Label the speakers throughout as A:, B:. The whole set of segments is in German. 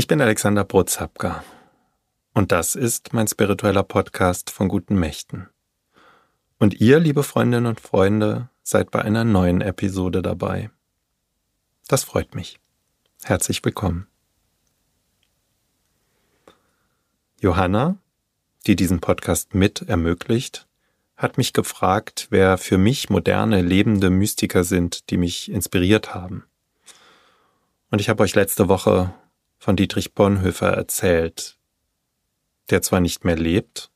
A: Ich bin Alexander Brotzapka und das ist mein spiritueller Podcast von guten Mächten. Und ihr, liebe Freundinnen und Freunde, seid bei einer neuen Episode dabei. Das freut mich. Herzlich willkommen. Johanna, die diesen Podcast mit ermöglicht, hat mich gefragt, wer für mich moderne, lebende Mystiker sind, die mich inspiriert haben. Und ich habe euch letzte Woche von Dietrich Bonhoeffer erzählt, der zwar nicht mehr lebt,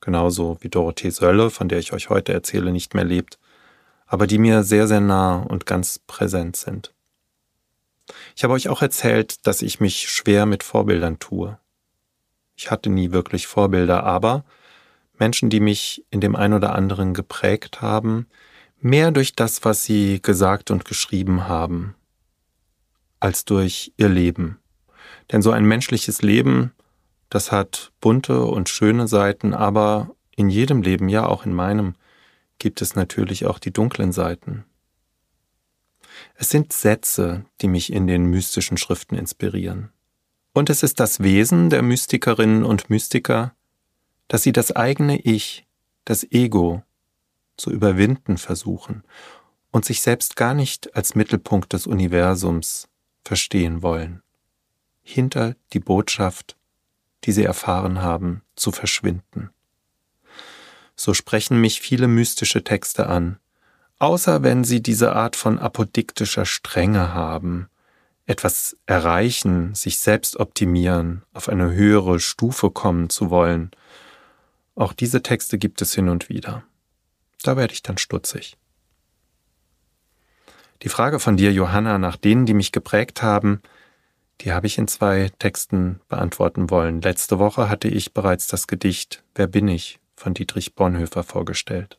A: genauso wie Dorothee Sölle, von der ich euch heute erzähle, nicht mehr lebt, aber die mir sehr, sehr nah und ganz präsent sind. Ich habe euch auch erzählt, dass ich mich schwer mit Vorbildern tue. Ich hatte nie wirklich Vorbilder, aber Menschen, die mich in dem ein oder anderen geprägt haben, mehr durch das, was sie gesagt und geschrieben haben, als durch ihr Leben. Denn so ein menschliches Leben, das hat bunte und schöne Seiten, aber in jedem Leben, ja auch in meinem, gibt es natürlich auch die dunklen Seiten. Es sind Sätze, die mich in den mystischen Schriften inspirieren. Und es ist das Wesen der Mystikerinnen und Mystiker, dass sie das eigene Ich, das Ego, zu überwinden versuchen und sich selbst gar nicht als Mittelpunkt des Universums verstehen wollen hinter die Botschaft, die sie erfahren haben, zu verschwinden. So sprechen mich viele mystische Texte an, außer wenn sie diese Art von apodiktischer Strenge haben, etwas erreichen, sich selbst optimieren, auf eine höhere Stufe kommen zu wollen. Auch diese Texte gibt es hin und wieder. Da werde ich dann stutzig. Die Frage von dir, Johanna, nach denen, die mich geprägt haben, die habe ich in zwei Texten beantworten wollen. Letzte Woche hatte ich bereits das Gedicht Wer bin ich von Dietrich Bonhoeffer vorgestellt.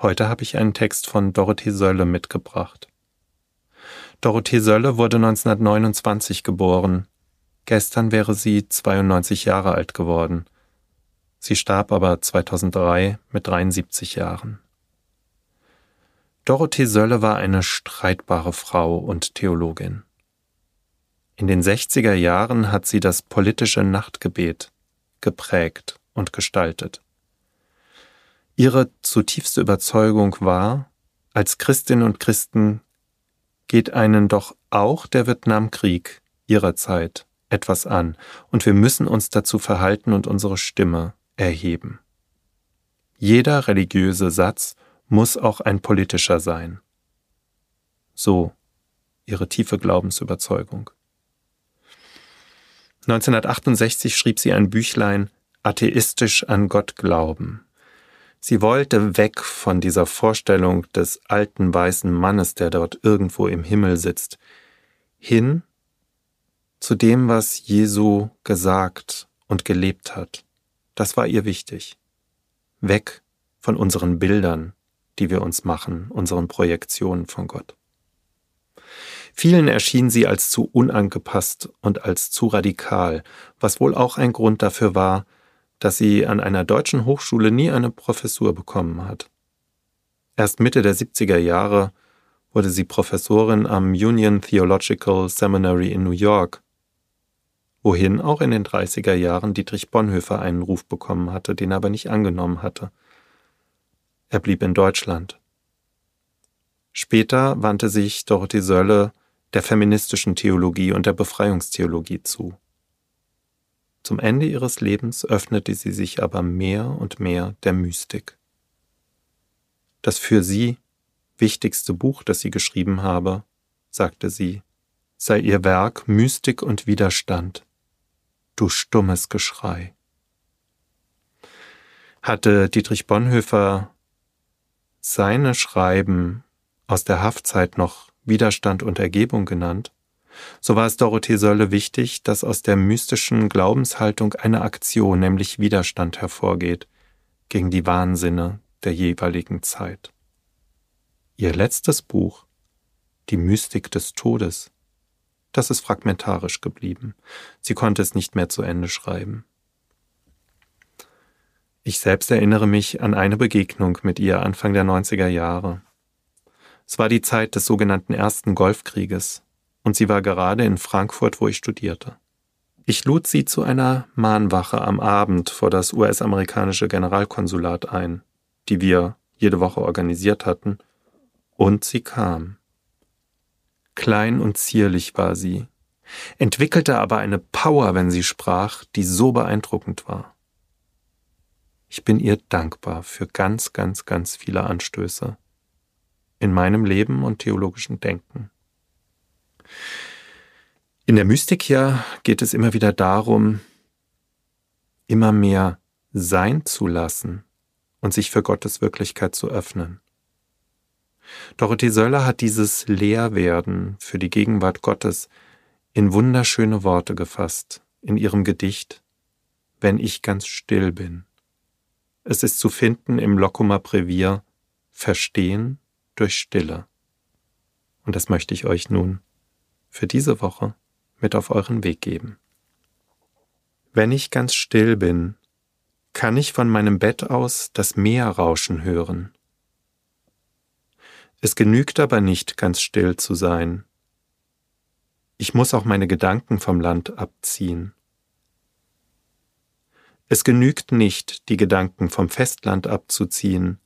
A: Heute habe ich einen Text von Dorothee Sölle mitgebracht. Dorothee Sölle wurde 1929 geboren. Gestern wäre sie 92 Jahre alt geworden. Sie starb aber 2003 mit 73 Jahren. Dorothee Sölle war eine streitbare Frau und Theologin. In den 60er Jahren hat sie das politische Nachtgebet geprägt und gestaltet. Ihre zutiefste Überzeugung war, als Christinnen und Christen geht einen doch auch der Vietnamkrieg ihrer Zeit etwas an, und wir müssen uns dazu verhalten und unsere Stimme erheben. Jeder religiöse Satz muss auch ein politischer sein. So ihre tiefe Glaubensüberzeugung. 1968 schrieb sie ein Büchlein Atheistisch an Gott glauben. Sie wollte weg von dieser Vorstellung des alten weißen Mannes, der dort irgendwo im Himmel sitzt, hin zu dem, was Jesu gesagt und gelebt hat. Das war ihr wichtig. Weg von unseren Bildern, die wir uns machen, unseren Projektionen von Gott. Vielen erschien sie als zu unangepasst und als zu radikal, was wohl auch ein Grund dafür war, dass sie an einer deutschen Hochschule nie eine Professur bekommen hat. Erst Mitte der 70er Jahre wurde sie Professorin am Union Theological Seminary in New York, wohin auch in den 30er Jahren Dietrich Bonhoeffer einen Ruf bekommen hatte, den er aber nicht angenommen hatte. Er blieb in Deutschland. Später wandte sich Dorothee Sölle der feministischen Theologie und der Befreiungstheologie zu. Zum Ende ihres Lebens öffnete sie sich aber mehr und mehr der Mystik. Das für sie wichtigste Buch, das sie geschrieben habe, sagte sie, sei ihr Werk Mystik und Widerstand, du stummes Geschrei. Hatte Dietrich Bonhoeffer seine Schreiben aus der Haftzeit noch Widerstand und Ergebung genannt, so war es Dorothee Sölle wichtig, dass aus der mystischen Glaubenshaltung eine Aktion, nämlich Widerstand hervorgeht gegen die Wahnsinne der jeweiligen Zeit. Ihr letztes Buch, Die Mystik des Todes, das ist fragmentarisch geblieben. Sie konnte es nicht mehr zu Ende schreiben. Ich selbst erinnere mich an eine Begegnung mit ihr Anfang der 90er Jahre. Es war die Zeit des sogenannten Ersten Golfkrieges. und sie war gerade in Frankfurt, wo ich studierte. Ich lud sie zu einer Mahnwache am Abend vor das US-amerikanische Generalkonsulat ein, die wir jede Woche organisiert hatten, und sie kam. Klein und zierlich war sie, entwickelte aber eine Power, wenn sie sprach, die so beeindruckend war. Ich bin ihr dankbar für ganz, ganz, ganz viele Anstöße in meinem Leben und theologischen Denken. In der Mystik ja geht es immer wieder darum, immer mehr sein zu lassen und sich für Gottes Wirklichkeit zu öffnen. Dorothee Söller hat dieses Leerwerden für die Gegenwart Gottes in wunderschöne Worte gefasst in ihrem Gedicht Wenn ich ganz still bin. Es ist zu finden im Lockumer Brevier Verstehen durch Stille. Und das möchte ich euch nun für diese Woche mit auf euren Weg geben. Wenn ich ganz still bin, kann ich von meinem Bett aus das Meer rauschen hören. Es genügt aber nicht, ganz still zu sein. Ich muss auch meine Gedanken vom Land abziehen. Es genügt nicht, die Gedanken vom Festland abzuziehen.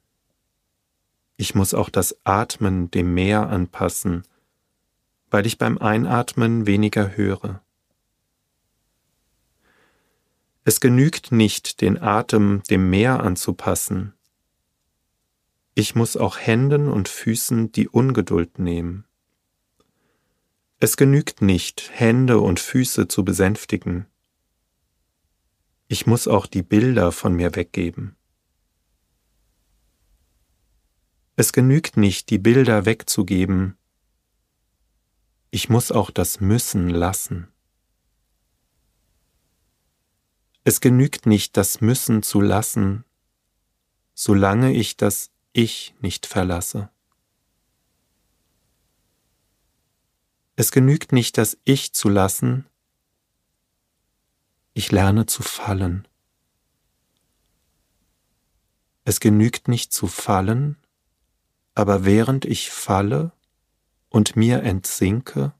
A: Ich muss auch das Atmen dem Meer anpassen, weil ich beim Einatmen weniger höre. Es genügt nicht, den Atem dem Meer anzupassen. Ich muss auch Händen und Füßen die Ungeduld nehmen. Es genügt nicht, Hände und Füße zu besänftigen. Ich muss auch die Bilder von mir weggeben. Es genügt nicht, die Bilder wegzugeben, ich muss auch das Müssen lassen. Es genügt nicht, das Müssen zu lassen, solange ich das Ich nicht verlasse. Es genügt nicht, das Ich zu lassen, ich lerne zu fallen. Es genügt nicht zu fallen, aber während ich falle, und mir entsinke,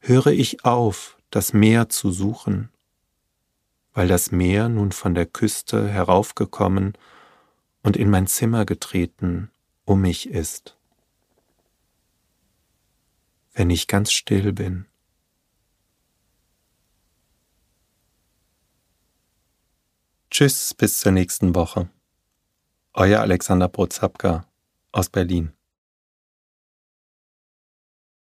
A: höre ich auf, das Meer zu suchen, weil das Meer nun von der Küste heraufgekommen und in mein Zimmer getreten um mich ist. Wenn ich ganz still bin, Tschüss, bis zur nächsten Woche. Euer Alexander Brozapka aus Berlin.